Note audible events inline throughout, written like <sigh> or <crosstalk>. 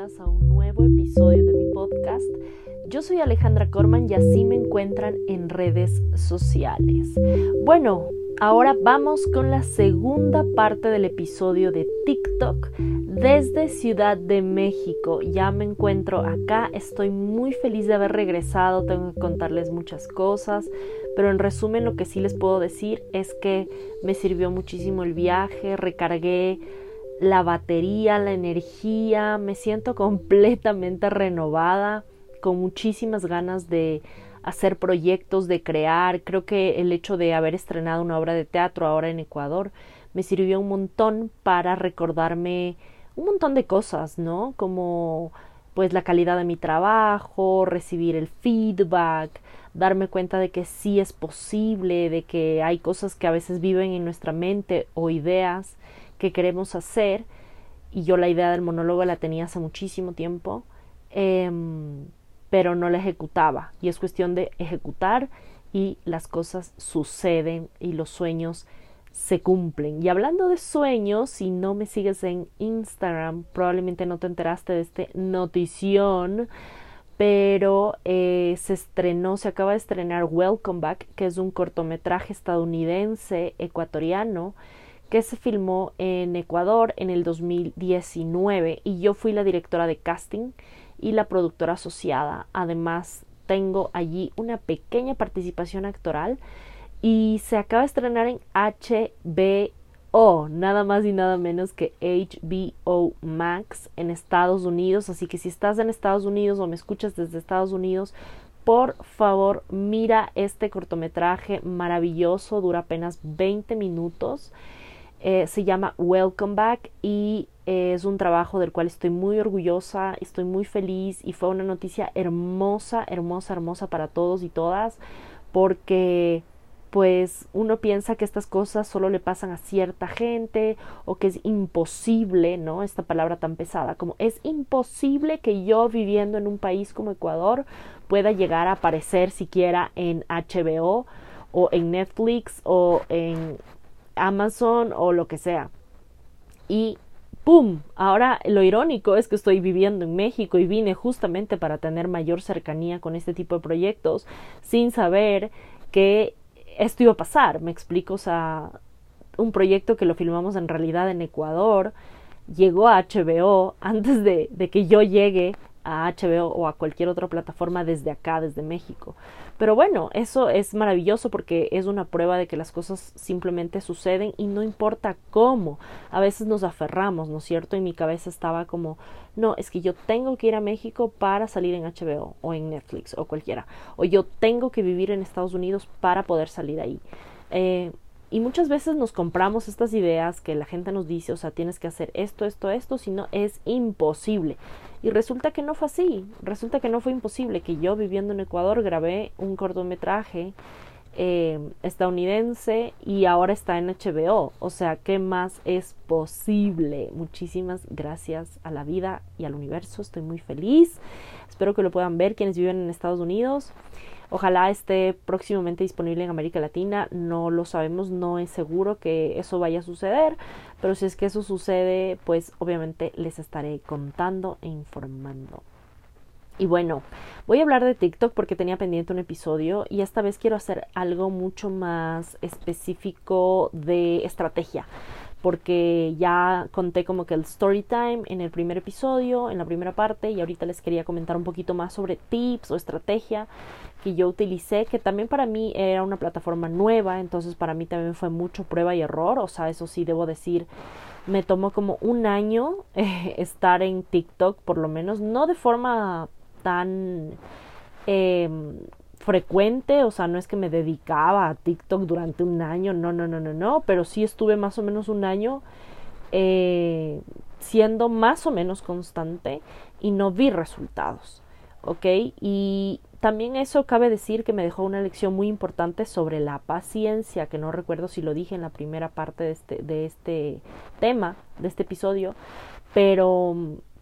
a un nuevo episodio de mi podcast. Yo soy Alejandra Corman y así me encuentran en redes sociales. Bueno, ahora vamos con la segunda parte del episodio de TikTok desde Ciudad de México. Ya me encuentro acá, estoy muy feliz de haber regresado, tengo que contarles muchas cosas, pero en resumen lo que sí les puedo decir es que me sirvió muchísimo el viaje, recargué la batería, la energía, me siento <laughs> completamente renovada, con muchísimas ganas de hacer proyectos, de crear. Creo que el hecho de haber estrenado una obra de teatro ahora en Ecuador me sirvió un montón para recordarme un montón de cosas, ¿no? Como pues la calidad de mi trabajo, recibir el feedback, darme cuenta de que sí es posible, de que hay cosas que a veces viven en nuestra mente o ideas que queremos hacer y yo la idea del monólogo la tenía hace muchísimo tiempo, em, pero no la ejecutaba y es cuestión de ejecutar y las cosas suceden y los sueños se cumplen. Y hablando de sueños, si no me sigues en Instagram, probablemente no te enteraste de este notición, pero eh, se estrenó, se acaba de estrenar Welcome Back, que es un cortometraje estadounidense ecuatoriano que se filmó en Ecuador en el 2019 y yo fui la directora de casting y la productora asociada. Además, tengo allí una pequeña participación actoral y se acaba de estrenar en HBO, nada más y nada menos que HBO Max en Estados Unidos. Así que si estás en Estados Unidos o me escuchas desde Estados Unidos, por favor mira este cortometraje maravilloso, dura apenas 20 minutos eh, se llama Welcome Back y es un trabajo del cual estoy muy orgullosa, estoy muy feliz y fue una noticia hermosa, hermosa, hermosa para todos y todas porque pues uno piensa que estas cosas solo le pasan a cierta gente o que es imposible, ¿no? Esta palabra tan pesada, como es imposible que yo viviendo en un país como Ecuador pueda llegar a aparecer siquiera en HBO o en Netflix o en Amazon o lo que sea. Y ¡pum! Ahora lo irónico es que estoy viviendo en México y vine justamente para tener mayor cercanía con este tipo de proyectos sin saber que esto iba a pasar. Me explico, o sea, un proyecto que lo filmamos en realidad en Ecuador llegó a HBO antes de, de que yo llegue a HBO o a cualquier otra plataforma desde acá, desde México. Pero bueno, eso es maravilloso porque es una prueba de que las cosas simplemente suceden y no importa cómo. A veces nos aferramos, ¿no es cierto? Y mi cabeza estaba como, no, es que yo tengo que ir a México para salir en HBO o en Netflix o cualquiera. O yo tengo que vivir en Estados Unidos para poder salir ahí. Eh, y muchas veces nos compramos estas ideas que la gente nos dice, o sea, tienes que hacer esto, esto, esto, si no es imposible. Y resulta que no fue así, resulta que no fue imposible, que yo viviendo en Ecuador grabé un cortometraje eh, estadounidense y ahora está en HBO. O sea, ¿qué más es posible? Muchísimas gracias a la vida y al universo, estoy muy feliz. Espero que lo puedan ver quienes viven en Estados Unidos. Ojalá esté próximamente disponible en América Latina. No lo sabemos, no es seguro que eso vaya a suceder, pero si es que eso sucede, pues obviamente les estaré contando e informando. Y bueno, voy a hablar de TikTok porque tenía pendiente un episodio y esta vez quiero hacer algo mucho más específico de estrategia porque ya conté como que el story time en el primer episodio, en la primera parte, y ahorita les quería comentar un poquito más sobre tips o estrategia que yo utilicé, que también para mí era una plataforma nueva, entonces para mí también fue mucho prueba y error, o sea, eso sí debo decir, me tomó como un año <laughs> eh, estar en TikTok, por lo menos, no de forma tan eh, frecuente, o sea, no es que me dedicaba a TikTok durante un año, no, no, no, no, no, pero sí estuve más o menos un año eh, siendo más o menos constante y no vi resultados, ¿ok? Y también eso cabe decir que me dejó una lección muy importante sobre la paciencia, que no recuerdo si lo dije en la primera parte de este, de este tema, de este episodio, pero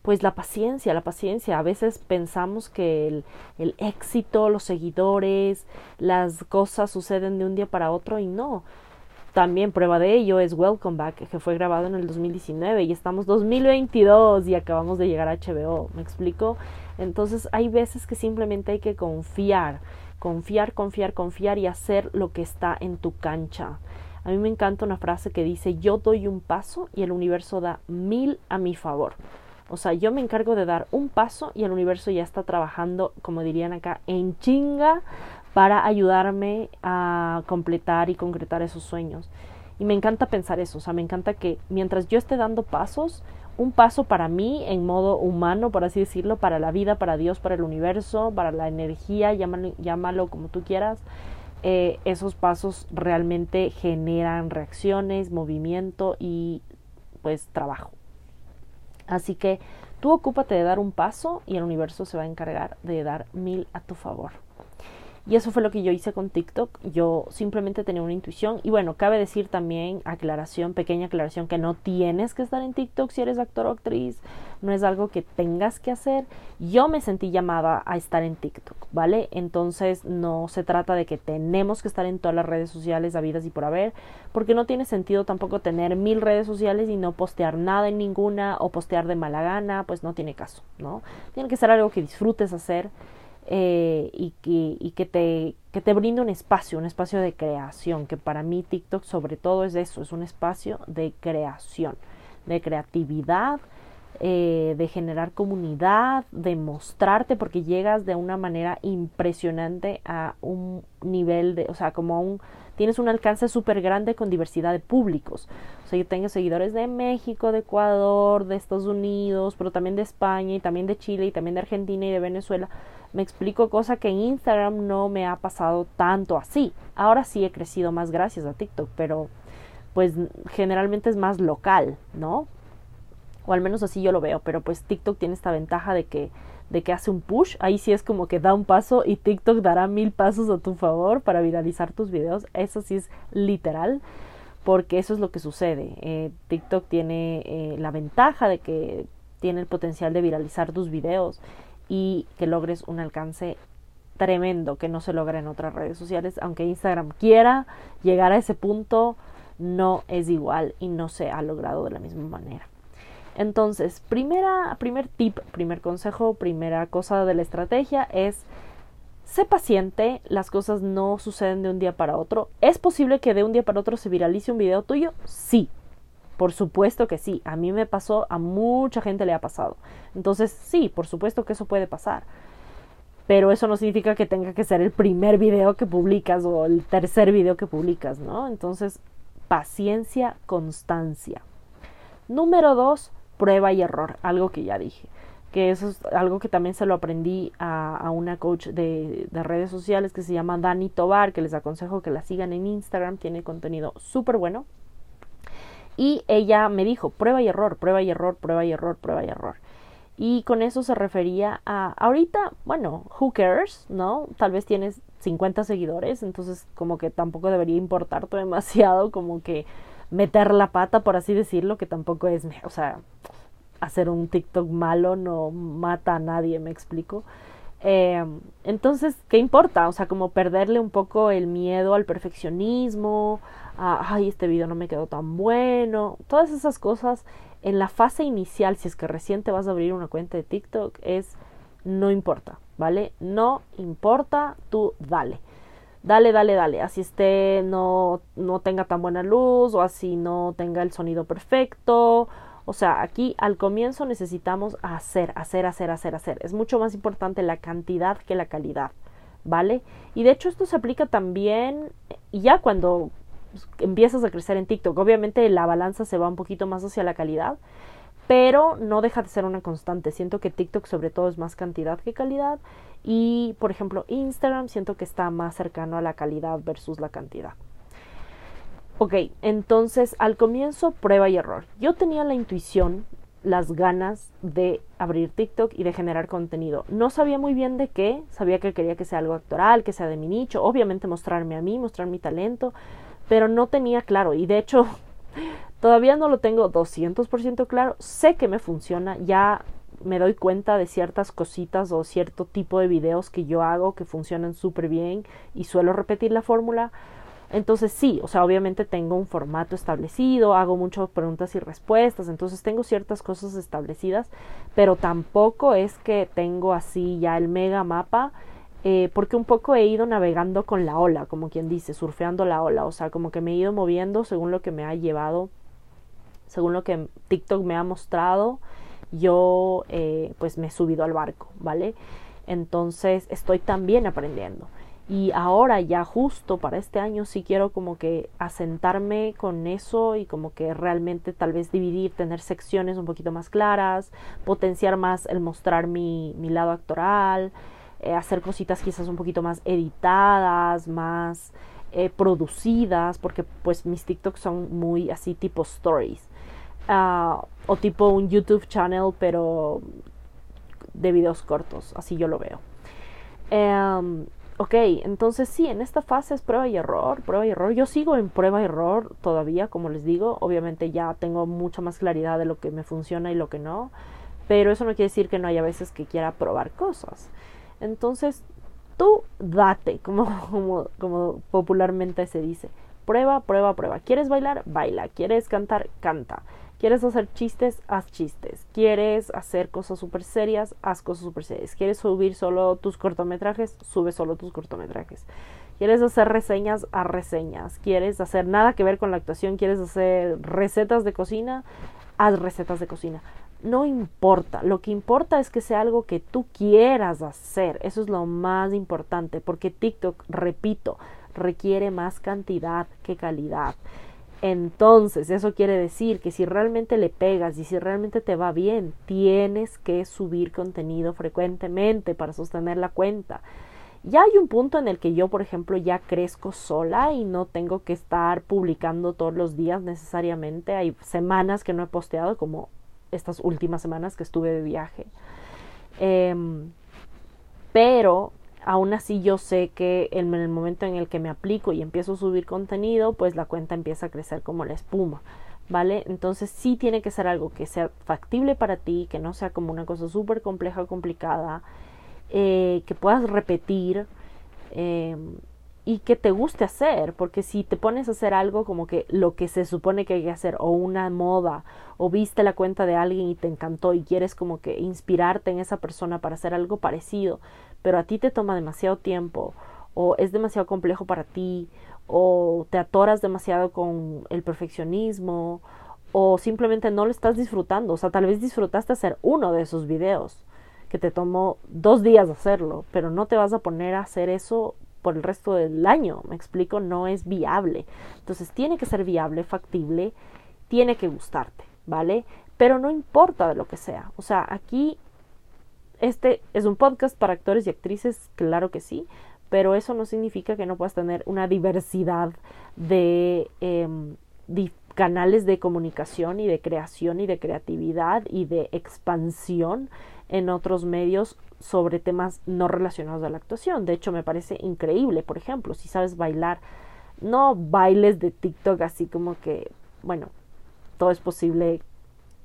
pues la paciencia, la paciencia. A veces pensamos que el, el, éxito, los seguidores, las cosas suceden de un día para otro y no. también prueba de ello es Welcome Back, que fue grabado en el 2019 y estamos 2022 y acabamos de llegar a HBO, ¿me explico? Entonces hay veces que simplemente hay que confiar, confiar, confiar, confiar y hacer lo que está en tu cancha. A mí me encanta una frase que dice, yo doy un paso y el universo da mil a mi favor. O sea, yo me encargo de dar un paso y el universo ya está trabajando, como dirían acá, en chinga para ayudarme a completar y concretar esos sueños. Y me encanta pensar eso, o sea, me encanta que mientras yo esté dando pasos, un paso para mí en modo humano, por así decirlo, para la vida, para Dios, para el universo, para la energía, llámalo, como tú quieras, eh, esos pasos realmente generan reacciones, movimiento y pues trabajo. Así que tú ocúpate de dar un paso y el universo se va a encargar de dar mil a tu favor. Y eso fue lo que yo hice con TikTok. Yo simplemente tenía una intuición. Y bueno, cabe decir también, aclaración, pequeña aclaración, que no tienes que estar en TikTok si eres actor o actriz. No es algo que tengas que hacer. Yo me sentí llamada a estar en TikTok, ¿vale? Entonces no se trata de que tenemos que estar en todas las redes sociales habidas y por haber. Porque no tiene sentido tampoco tener mil redes sociales y no postear nada en ninguna o postear de mala gana. Pues no tiene caso, ¿no? Tiene que ser algo que disfrutes hacer eh, y, que, y que, te, que te brinde un espacio, un espacio de creación, que para mí TikTok sobre todo es eso, es un espacio de creación, de creatividad, eh, de generar comunidad, de mostrarte, porque llegas de una manera impresionante a un nivel de, o sea, como a un, tienes un alcance súper grande con diversidad de públicos. O sea, yo tengo seguidores de México, de Ecuador, de Estados Unidos, pero también de España y también de Chile y también de Argentina y de Venezuela me explico cosa que en Instagram no me ha pasado tanto así. Ahora sí he crecido más gracias a TikTok, pero pues generalmente es más local, ¿no? O al menos así yo lo veo, pero pues TikTok tiene esta ventaja de que de que hace un push, ahí sí es como que da un paso y TikTok dará mil pasos a tu favor para viralizar tus videos, eso sí es literal, porque eso es lo que sucede. Eh, TikTok tiene eh, la ventaja de que tiene el potencial de viralizar tus videos y que logres un alcance tremendo que no se logra en otras redes sociales. Aunque Instagram quiera llegar a ese punto, no es igual y no se ha logrado de la misma manera. Entonces, primera, primer tip, primer consejo, primera cosa de la estrategia es sé paciente, las cosas no suceden de un día para otro. ¿Es posible que de un día para otro se viralice un video tuyo? Sí, por supuesto que sí, a mí me pasó, a mucha gente le ha pasado. Entonces, sí, por supuesto que eso puede pasar. Pero eso no significa que tenga que ser el primer video que publicas o el tercer video que publicas, ¿no? Entonces, paciencia, constancia. Número dos, prueba y error, algo que ya dije. Que eso es algo que también se lo aprendí a, una coach de, de, redes sociales que se llama Dani Tobar, que les aconsejo que la sigan en Instagram, tiene contenido súper bueno. Y ella me dijo, prueba y error, prueba y error, prueba y error, prueba y error. Y con eso se refería a, ahorita, bueno, who cares, ¿no? Tal vez tienes 50 seguidores, entonces como que tampoco debería importarte demasiado, como que meter la pata, por así decirlo, que tampoco es, o sea, hacer un TikTok malo no mata a nadie, me explico. Eh, entonces, ¿qué importa? O sea, como perderle un poco el miedo al perfeccionismo, ay, este video no me quedó tan bueno, todas esas cosas en la fase inicial, si es que recién te vas a abrir una cuenta de TikTok, es no importa, ¿vale? No importa, tú dale. Dale, dale, dale. Así esté, no, no tenga tan buena luz o así no tenga el sonido perfecto. O sea, aquí al comienzo necesitamos hacer, hacer, hacer, hacer, hacer. Es mucho más importante la cantidad que la calidad, ¿vale? Y de hecho esto se aplica también ya cuando empiezas a crecer en TikTok. Obviamente la balanza se va un poquito más hacia la calidad, pero no deja de ser una constante. Siento que TikTok sobre todo es más cantidad que calidad y por ejemplo Instagram siento que está más cercano a la calidad versus la cantidad. Ok, entonces al comienzo prueba y error. Yo tenía la intuición, las ganas de abrir TikTok y de generar contenido. No sabía muy bien de qué, sabía que quería que sea algo actoral, que sea de mi nicho, obviamente mostrarme a mí, mostrar mi talento, pero no tenía claro y de hecho <laughs> todavía no lo tengo 200% claro, sé que me funciona, ya me doy cuenta de ciertas cositas o cierto tipo de videos que yo hago que funcionan súper bien y suelo repetir la fórmula, Entonces sí, o sea, obviamente tengo un formato establecido, hago muchas preguntas y respuestas, entonces tengo ciertas cosas establecidas, pero tampoco es que tengo así ya el mega mapa, eh, porque un poco he ido navegando con la ola, como quien dice, surfeando la ola, o sea, como que me he ido moviendo según lo que me ha llevado, según lo que TikTok me ha mostrado, yo eh, pues me he subido al barco, ¿vale? Entonces estoy también aprendiendo. Y ahora ya justo para este año sí quiero como que asentarme con eso y como que realmente tal vez dividir, tener secciones un poquito más claras, potenciar más el mostrar mi, mi lado actoral, eh, hacer cositas quizás un poquito más editadas, más eh, producidas, porque pues mis TikToks son muy así tipo stories. Ah, o tipo un YouTube channel, pero de videos cortos, así yo lo veo. Em, ok, entonces sí, en esta fase es prueba y error, prueba y error. Yo sigo en prueba y error todavía, como les digo. Obviamente ya tengo mucha más claridad de lo que me funciona y lo que no. Pero eso no quiere decir que no haya veces que quiera probar cosas. Entonces, tú date, <laughs> como, como, como popularmente se dice. Prueba, prueba, prueba. ¿Quieres bailar? Baila. ¿Quieres cantar? Canta. ¿Quieres hacer chistes? Haz chistes. ¿Quieres hacer cosas súper serias? Haz cosas súper serias. ¿Quieres subir solo tus cortometrajes? Sube solo tus cortometrajes. ¿Quieres hacer reseñas? Haz reseñas. ¿Quieres hacer nada que ver con la actuación? ¿Quieres hacer recetas de cocina? Haz recetas de cocina. No importa. Lo que importa es que sea algo que tú quieras hacer. Eso es lo más importante. Porque TikTok, repito, requiere más cantidad que calidad. Entonces, eso quiere decir que si realmente le pegas y si realmente te va bien, tienes que subir contenido frecuentemente para sostener la cuenta. Ya hay un punto en el que yo, por ejemplo, ya crezco sola y no tengo que estar publicando todos los días necesariamente. Hay semanas que no he posteado, como estas últimas semanas que estuve de viaje. Em, pero aún así yo sé que en el momento en el que me aplico y empiezo a subir contenido, pues la cuenta empieza a crecer como la espuma, ¿vale? Entonces sí tiene que ser algo que sea factible para ti, que no sea como una cosa súper compleja o complicada, eh, que puedas repetir em, y que te guste hacer, porque si te pones a hacer algo como que lo que se supone que hay que hacer, o una moda, o viste la cuenta de alguien y te encantó y quieres como que inspirarte en esa persona para hacer algo parecido, pero a ti te toma demasiado tiempo o es demasiado complejo para ti o te atoras demasiado con el perfeccionismo o simplemente no lo estás disfrutando. O sea, tal vez disfrutaste hacer uno de esos videos que te tomó dos días hacerlo, pero no te vas a poner a hacer eso por el resto del año. Me explico, no es viable. Entonces tiene que ser viable, factible, tiene que gustarte, ¿vale? Pero no importa de lo que sea. O sea, aquí este es un podcast para actores y actrices, claro que sí, pero eso no significa que no puedas tener una diversidad de, em, canales de comunicación y de creación y de creatividad y de expansión en otros medios sobre temas no relacionados a la actuación. De hecho, me parece increíble, por ejemplo, si sabes bailar, no bailes de TikTok así como que, bueno, todo es posible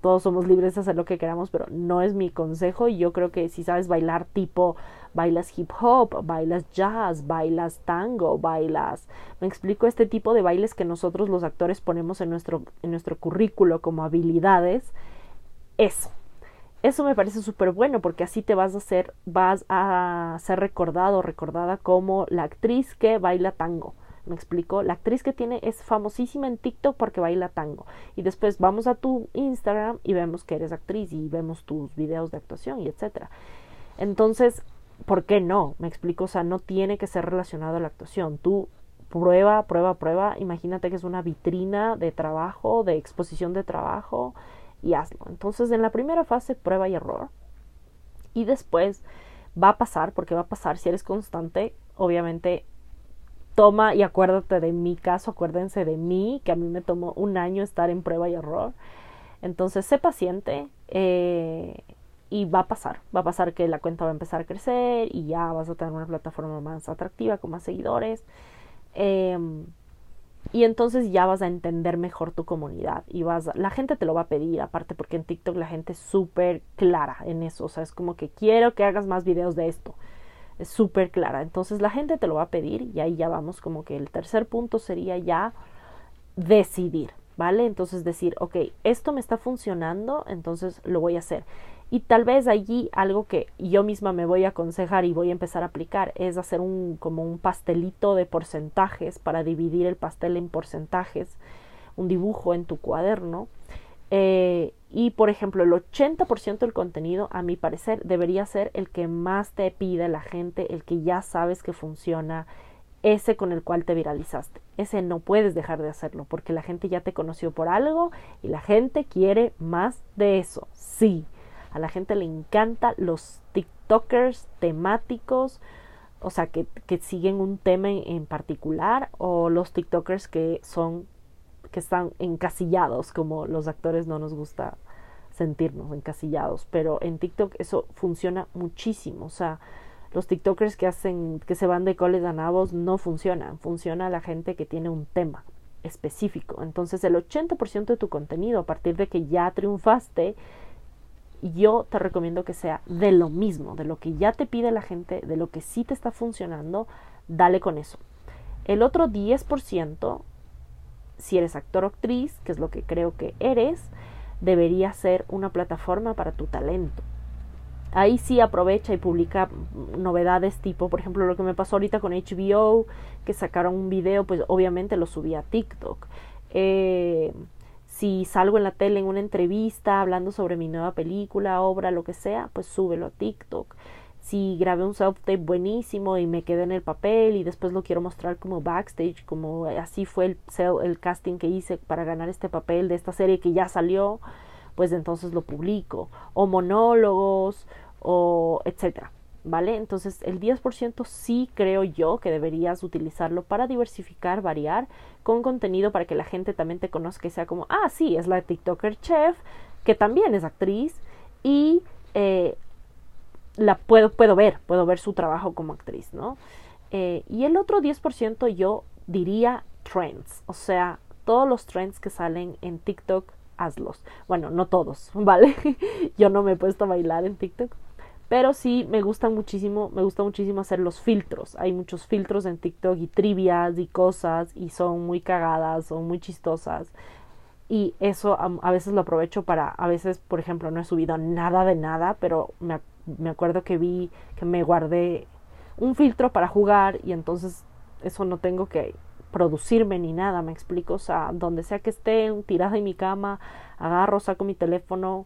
todos somos libres de hacer lo que queramos, pero no es mi consejo. Y yo creo que si sabes bailar tipo, bailas hip hop, bailas jazz, bailas tango, bailas, me explico este tipo de bailes que nosotros los actores ponemos en nuestro, en nuestro currículo como habilidades, eso. Eso me parece súper bueno porque así te vas a hacer, vas a ser recordado, recordada como la actriz que baila tango me explico, la actriz que tiene es famosísima en TikTok porque baila tango. Y después vamos a tu Instagram y vemos que eres actriz y vemos tus videos de actuación y etcétera. Entonces, ¿por qué no? Me explico, o sea, no tiene que ser relacionado a la actuación. Tú prueba, prueba, prueba. Imagínate que es una vitrina de trabajo, de exposición de trabajo y hazlo. Entonces, en la primera fase, prueba y error. Y después va a pasar, porque va a pasar si eres constante, obviamente toma y acuérdate de mi caso, acuérdense de mí, que a mí me tomó un año estar en prueba y error. Entonces, sé paciente eh, y va a pasar. Va a pasar que la cuenta va a empezar a crecer y ya vas a tener una plataforma más atractiva, con más seguidores. Em, y entonces ya vas a entender mejor tu comunidad y vas la gente te lo va a pedir aparte porque en TikTok la gente es súper clara en eso o sea es como que quiero que hagas más videos de esto es súper clara. Entonces la gente te lo va a pedir y ahí ya vamos como que el tercer punto sería ya decidir, ¿vale? Entonces decir, ok, esto me está funcionando, entonces lo voy a hacer. Y tal vez allí algo que yo misma me voy a aconsejar y voy a empezar a aplicar es hacer un como un pastelito de porcentajes para dividir el pastel en porcentajes, un dibujo en tu cuaderno. Eh, y por ejemplo, el 80% del contenido, a mi parecer, debería ser el que más te pide la gente, el que ya sabes que funciona, ese con el cual te viralizaste. Ese no puedes dejar de hacerlo porque la gente ya te conoció por algo y la gente quiere más de eso. Sí, a la gente le encanta los TikTokers temáticos, o sea, que, que siguen un tema en particular o los TikTokers que son que están encasillados, como los actores no nos gusta sentirnos encasillados, pero en TikTok eso funciona muchísimo, o sea, los TikTokers que hacen, que se van de coles a nabos no funcionan, funciona la gente que tiene un tema específico. Entonces el 80% de tu contenido a partir de que ya triunfaste, yo te recomiendo que sea de lo mismo, de lo que ya te pide la gente, de lo que sí te está funcionando, dale con eso. El otro 10%, si eres actor o actriz, que es lo que creo que eres, debería ser una plataforma para tu talento ahí sí aprovecha y publica novedades tipo, por ejemplo, lo que me pasó ahorita con HBO, que sacaron un video, pues obviamente lo subí a TikTok. Eh, si salgo en la tele en una entrevista hablando sobre mi nueva película, obra, lo que sea, pues súbelo a TikTok. Si grabé un self-tape buenísimo y me quedé en el papel y después lo quiero mostrar como backstage, como así fue el, el casting que hice para ganar este papel de esta serie que ya salió, pues entonces lo publico. O monólogos, o etcétera. ¿Vale? Entonces el 10% sí creo yo que deberías utilizarlo para diversificar, variar con contenido para que la gente también te conozca y sea como, ah, sí, es la TikToker chef, que también es actriz y eh, la puedo, puedo ver, puedo ver su trabajo como actriz, ¿no? Eh, y el otro 10% yo diría trends, o sea, todos los trends que salen en TikTok, hazlos. Bueno, no todos, <laughs> ¿vale? yo no me he puesto a bailar en TikTok, pero sí me gusta muchísimo, me gusta muchísimo hacer los filtros. Hay muchos filtros en TikTok y trivias y cosas y son muy cagadas, son muy chistosas. Y eso a, veces lo aprovecho para, a veces, por ejemplo, no he subido nada de nada, pero me, me acuerdo que vi que me guardé un filtro para jugar y entonces eso no tengo que producirme ni nada, me explico, o sea, donde sea que esté tirada en mi cama, agarro, saco mi teléfono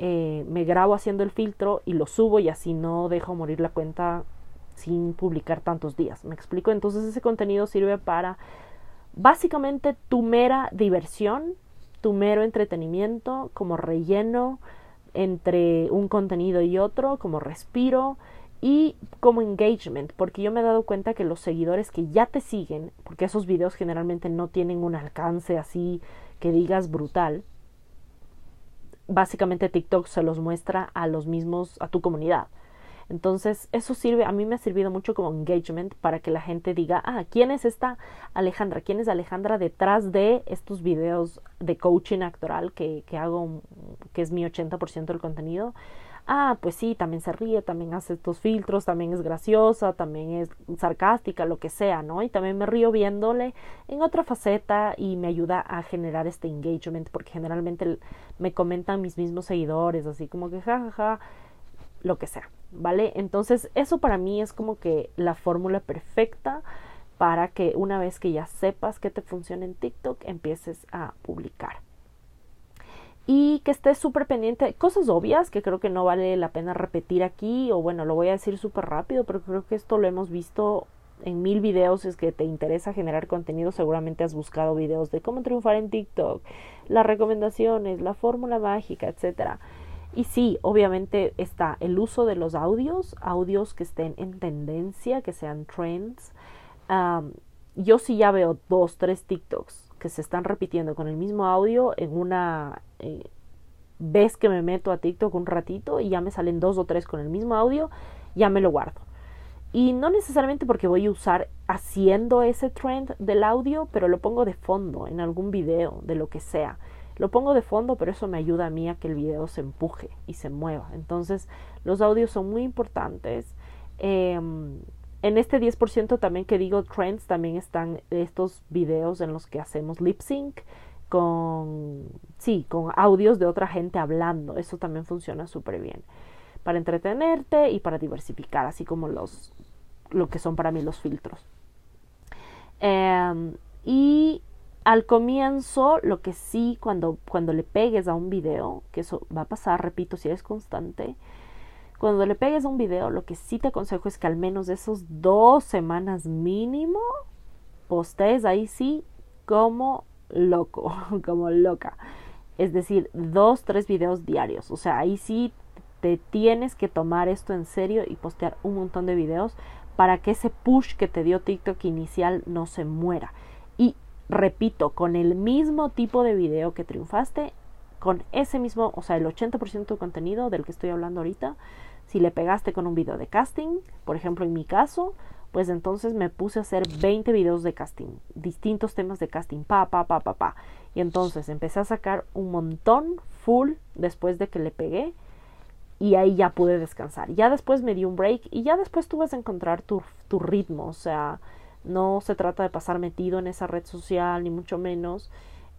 eh, me grabo haciendo el filtro y lo subo y así no dejo morir la cuenta sin publicar tantos días. ¿Me explico? Entonces ese contenido sirve para básicamente tu mera diversión, tu mero entretenimiento, como relleno entre un contenido y otro, como respiro y como engagement, porque yo me he dado cuenta que los seguidores que ya te siguen, porque esos videos generalmente no tienen un alcance así que digas brutal, básicamente TikTok se los muestra a los mismos, a tu comunidad. Entonces, eso sirve, a mí me ha servido mucho como engagement para que la gente diga, ah, ¿quién es esta Alejandra? ¿Quién es Alejandra detrás de estos videos de coaching actoral que, que hago, que es mi 80% del contenido? ah, pues sí, también se ríe, también hace estos filtros, también es graciosa, también es sarcástica, lo que sea, ¿no? Y también me río viéndole en otra faceta y me ayuda a generar este engagement, porque generalmente me comentan mis mismos seguidores, así como que jajaja, ja, ja, lo que sea, ¿vale? Entonces, eso para mí es como que la fórmula perfecta para que una vez que ya sepas que te funciona en TikTok, empieces a publicar y que estés súper pendiente de cosas obvias que creo que no vale la pena repetir aquí o bueno, lo voy a decir súper rápido, pero creo que esto lo hemos visto en mil videos, es que te interesa generar contenido, seguramente has buscado videos de cómo triunfar en TikTok, las recomendaciones, la fórmula mágica, etcétera. Y sí, obviamente está el uso de los audios, audios que estén en tendencia, que sean trends. yo sí ya veo dos, tres TikToks que se están repitiendo con el mismo audio en una eh, vez que me meto a TikTok un ratito y ya me salen dos o tres con el mismo audio, ya me lo guardo. Y no necesariamente porque voy a usar haciendo ese trend del audio, pero lo pongo de fondo en algún video, de lo que sea. Lo pongo de fondo, pero eso me ayuda a mí a que el video se empuje y se mueva. Entonces, los audios son muy importantes. Em, en este 10% también que digo trends, también están estos videos en los que hacemos lip sync con, sí, con audios de otra gente hablando. Eso también funciona súper bien. Para entretenerte y para diversificar, así como los, lo que son para mí los filtros. Em, y al comienzo, lo que sí, cuando, cuando le pegues a un video, que eso va a pasar, repito, si eres constante, cuando le pegues a un video, lo que sí te aconsejo es que al menos esos dos semanas mínimo postees ahí sí como loco, <laughs> como loca. Es decir, dos, tres videos diarios. O sea, ahí sí te tienes que tomar esto en serio y postear un montón de videos para que ese push que te dio TikTok inicial no se muera. Repito, con el mismo tipo de video que triunfaste, con ese mismo, o sea, el 80% de contenido del que estoy hablando ahorita, si le pegaste con un video de casting, por ejemplo en mi caso, pues entonces me puse a hacer 20 videos de casting, distintos temas de casting, pa, pa, pa, pa, pa. Y entonces empecé a sacar un montón full después de que le pegué y ahí ya pude descansar. Ya después me di un break y ya después tú vas a encontrar tu, tu ritmo, o sea, no se trata de pasar metido en esa red social, ni mucho menos.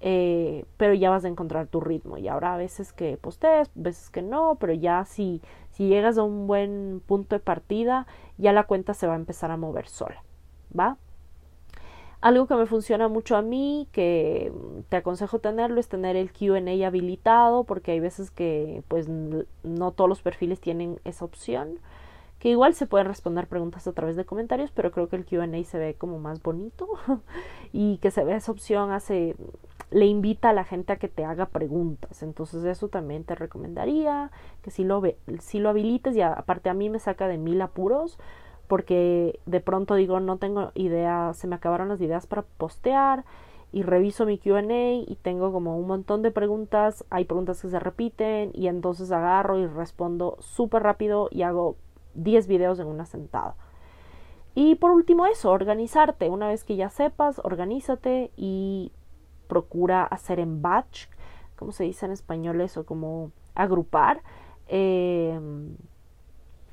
Eh, pero ya vas a encontrar tu ritmo y ahora a veces que postees, veces que no, pero ya si, si llegas a un buen punto de partida, ya la cuenta se va a empezar a mover sola, ¿va? Algo que me funciona mucho a mí, que te aconsejo tenerlo, es tener el QA habilitado, porque hay veces que pues no todos los perfiles tienen esa opción que igual se pueden responder preguntas a través de comentarios, pero creo que el QA se ve como más bonito <laughs> y que se ve esa opción hace le invita a la gente a que te haga preguntas. Entonces eso también te recomendaría que si lo, si lo habilites y aparte a mí me saca de mil apuros porque de pronto digo no tengo idea, se me acabaron las ideas para postear y reviso mi QA y tengo como un montón de preguntas, hay preguntas que se repiten y entonces agarro y respondo súper rápido y hago 10 videos en una sentada. Y por último eso, organizarte. Una vez que ya sepas, organízate y procura hacer en batch, como se dice en español eso, como agrupar em,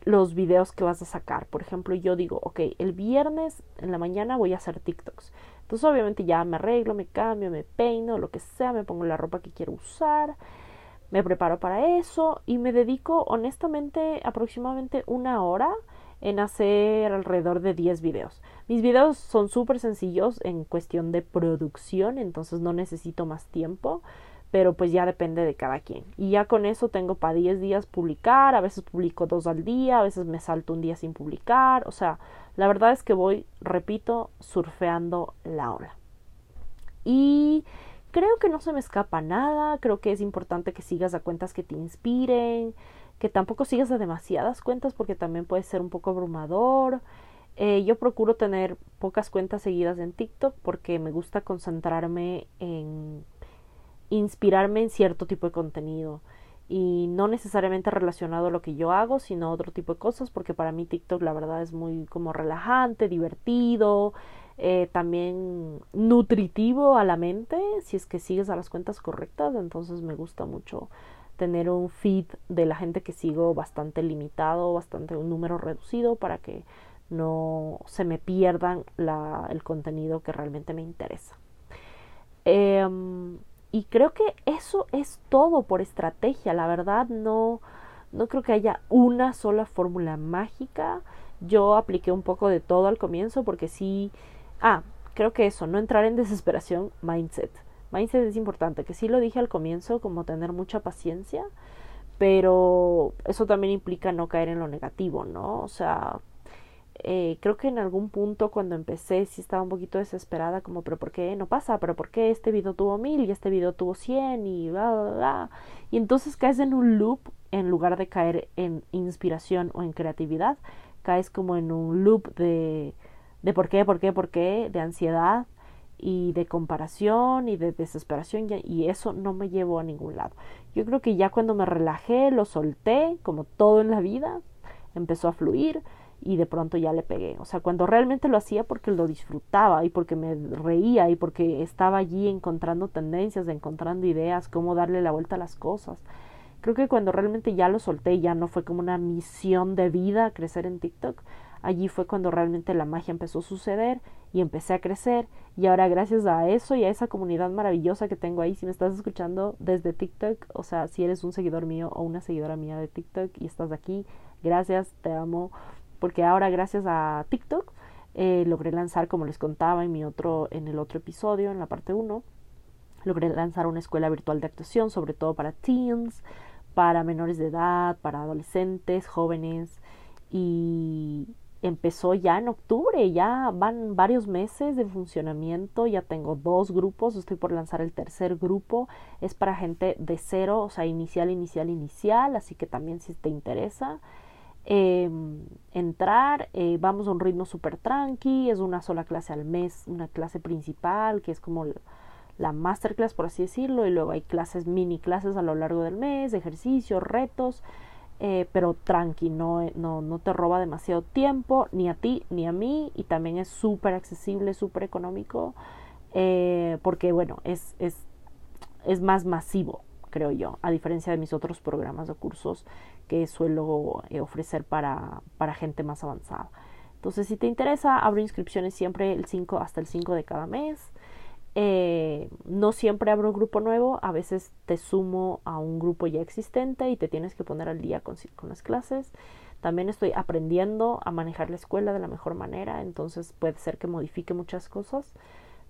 los videos que vas a sacar. Por ejemplo, yo digo, ok, el viernes en la mañana voy a hacer TikToks. Entonces obviamente ya me arreglo, me cambio, me peino, lo que sea, me pongo la ropa que quiero usar me preparo para eso y me dedico honestamente aproximadamente una hora en hacer alrededor de 10 videos. Mis videos son súper sencillos en cuestión de producción, entonces no necesito más tiempo, pero pues ya depende de cada quien. Y ya con eso tengo para 10 días publicar, a veces publico dos al día, a veces me salto un día sin publicar, o sea, la verdad es que voy, repito, surfeando la ola. Y creo que no se me escapa nada, creo que es importante que sigas a cuentas que te inspiren, que tampoco sigas a demasiadas cuentas porque también puede ser un poco abrumador. Eh, yo procuro tener pocas cuentas seguidas en TikTok porque me gusta concentrarme en inspirarme en cierto tipo de contenido y no necesariamente relacionado a lo que yo hago, sino otro tipo de cosas, porque para mí TikTok la verdad es muy como relajante, divertido, eh, también nutritivo a la mente, si es que sigues a las cuentas correctas, entonces me gusta mucho tener un feed de la gente que sigo bastante limitado, bastante un número reducido para que no se me pierdan la, el contenido que realmente me interesa. Em, y creo que eso es todo por estrategia. La verdad no, no creo que haya una sola fórmula mágica. Yo apliqué un poco de todo al comienzo porque sí Ah, creo que eso, no entrar en desesperación, mindset. Mindset es importante, que sí lo dije al comienzo, como tener mucha paciencia, pero eso también implica no caer en lo negativo, ¿no? O sea, eh, creo que en algún punto cuando empecé sí estaba un poquito desesperada, como, pero ¿por qué no pasa? ¿Pero por qué este video tuvo mil y este video tuvo cien y bla, bla, bla? Y entonces caes en un loop en lugar de caer en inspiración o en creatividad, caes como en un loop de de por qué, por qué, por qué, de ansiedad y de comparación y de desesperación y eso no me llevó a ningún lado. Yo creo que ya cuando me relajé, lo solté, como todo en la vida, empezó a fluir y de pronto ya le pegué. O sea, cuando realmente lo hacía porque lo disfrutaba y porque me reía y porque estaba allí encontrando tendencias, encontrando ideas, cómo darle la vuelta a las cosas. Creo que cuando realmente ya lo solté, ya no fue como una misión de vida crecer en TikTok. Allí fue cuando realmente la magia empezó a suceder y empecé a crecer. Y ahora gracias a eso y a esa comunidad maravillosa que tengo ahí, si me estás escuchando desde TikTok, o sea, si eres un seguidor mío o una seguidora mía de TikTok y estás aquí, gracias, te amo. Porque ahora gracias a TikTok eh, logré lanzar, como les contaba en mi otro, en el otro episodio, en la parte 1, logré lanzar una escuela virtual de actuación, sobre todo para teens, para menores de edad, para adolescentes, jóvenes y empezó ya en octubre, ya van varios meses de funcionamiento, ya tengo dos grupos, estoy por lanzar el tercer grupo, es para gente de cero, o sea, inicial, inicial, inicial, así que también si te interesa em, entrar, eh, vamos a un ritmo súper tranqui, es una sola clase al mes, una clase principal, que es como la masterclass, por así decirlo, y luego hay clases, mini clases a lo largo del mes, ejercicios, retos, eh, pero tranqui, no, no, no te roba demasiado tiempo, ni a ti ni a mí, y también es súper accesible, súper económico, eh, porque bueno, es, es, es más masivo, creo yo, a diferencia de mis otros programas de cursos que suelo eh, ofrecer para, para gente más avanzada. Entonces, si te interesa, abro inscripciones siempre el 5 hasta el 5 de cada mes. Eh, no siempre abro un grupo nuevo, a veces te sumo a un grupo ya existente y te tienes que poner al día con, las clases. También estoy aprendiendo a manejar la escuela de la mejor manera, entonces puede ser que modifique muchas cosas,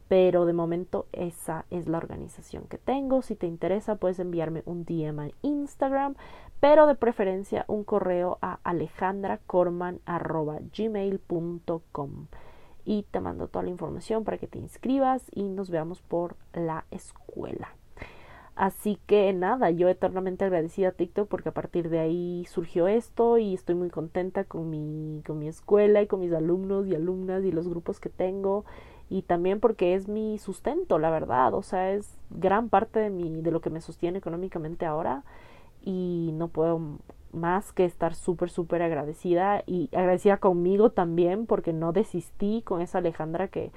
pero de momento esa es la organización que tengo. Si te interesa, puedes enviarme un DM a Instagram, pero de preferencia un correo a alejandracorman.gmail.com y te mando toda la información para que te inscribas y nos veamos por la escuela. Así que nada, yo eternamente agradecida a TikTok porque a partir de ahí surgió esto y estoy muy contenta con mi, con mi escuela y con mis alumnos y alumnas y los grupos que tengo y también porque es mi sustento, la verdad, o sea, es gran parte de mi, de lo que me sostiene económicamente ahora y no puedo más que estar súper, súper agradecida y agradecida conmigo también porque no desistí con esa Alejandra que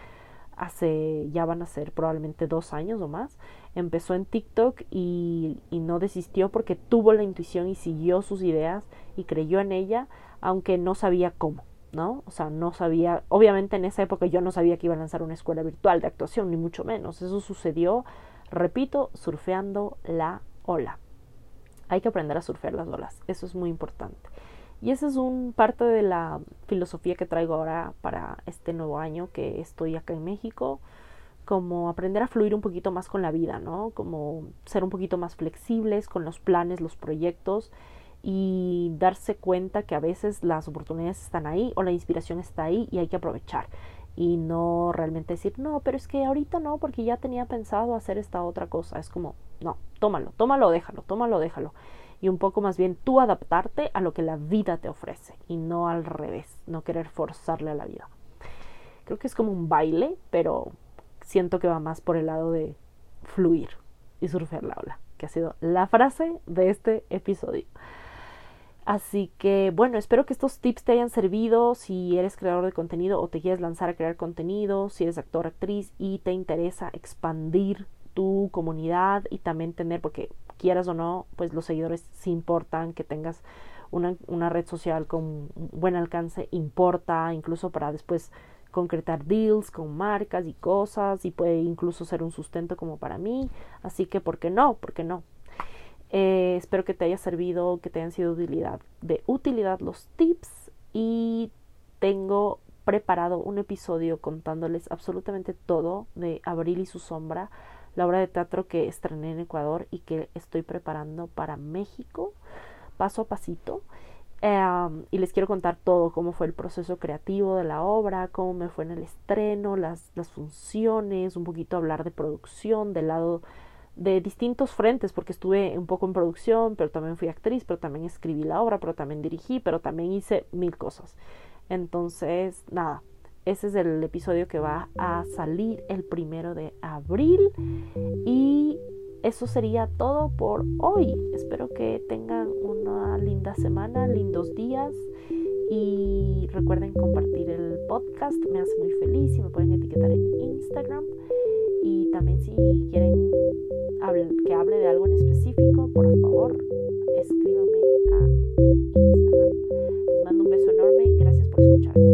hace ya van a ser probablemente dos años o más. Empezó en TikTok y, no desistió porque tuvo la intuición y siguió sus ideas y creyó en ella, aunque no sabía cómo. ¿no? O sea, no sabía, obviamente en esa época yo no sabía que iba a lanzar una escuela virtual de actuación, ni mucho menos. Eso sucedió, repito, surfeando la ola. Hay que aprender a surfear las olas, eso es muy importante. Y esa es un parte de la filosofía que traigo ahora para este nuevo año que estoy acá en México, como aprender a fluir un poquito más con la vida, ¿no? Como ser un poquito más flexibles con los planes, los proyectos y darse cuenta que a veces las oportunidades están ahí o la inspiración está ahí y hay que aprovechar y no realmente decir, no, pero es que ahorita no, porque ya tenía pensado hacer esta otra cosa. Es como, no, tómalo, tómalo, déjalo, tómalo, déjalo. Y un poco más bien tú adaptarte a lo que la vida te ofrece y no al revés, no querer forzarle a la vida. Creo que es como un baile, pero siento que va más por el lado de fluir y surfear la ola, que ha sido la frase de este episodio. Así que bueno, espero que estos tips te hayan servido si eres creador de contenido o te quieres lanzar a crear contenido, si eres actor, actriz y te interesa expandir tu comunidad y también tener, porque quieras o no, pues los seguidores sí importan, que tengas una, una red social con buen alcance importa, incluso para después concretar deals con marcas y cosas y puede incluso ser un sustento como para mí. Así que, ¿por qué no? ¿Por qué no? Eh, espero que te haya servido, que te hayan sido utilidad, de utilidad los tips y tengo preparado un episodio contándoles absolutamente todo de Abril y su sombra, la obra de teatro que estrené en Ecuador y que estoy preparando para México, paso a pasito. y les quiero contar todo, cómo fue el proceso creativo de la obra, cómo me fue en el estreno, las, las funciones, un poquito hablar de producción, del lado de distintos frentes, porque estuve un poco en producción, pero también fui actriz, pero también escribí la obra, pero también dirigí, pero también hice mil cosas. Entonces, nada, ese es el episodio que va a salir el primero de abril. Y eso sería todo por hoy. Espero que tengan una linda semana, lindos días. Y recuerden compartir el podcast. Me hace muy feliz y me pueden etiquetar en Instagram. Y también si quieren que hable de algo en específico, por favor, escríbanme a mi Instagram. Les mando un beso enorme. Gracias por escucharme.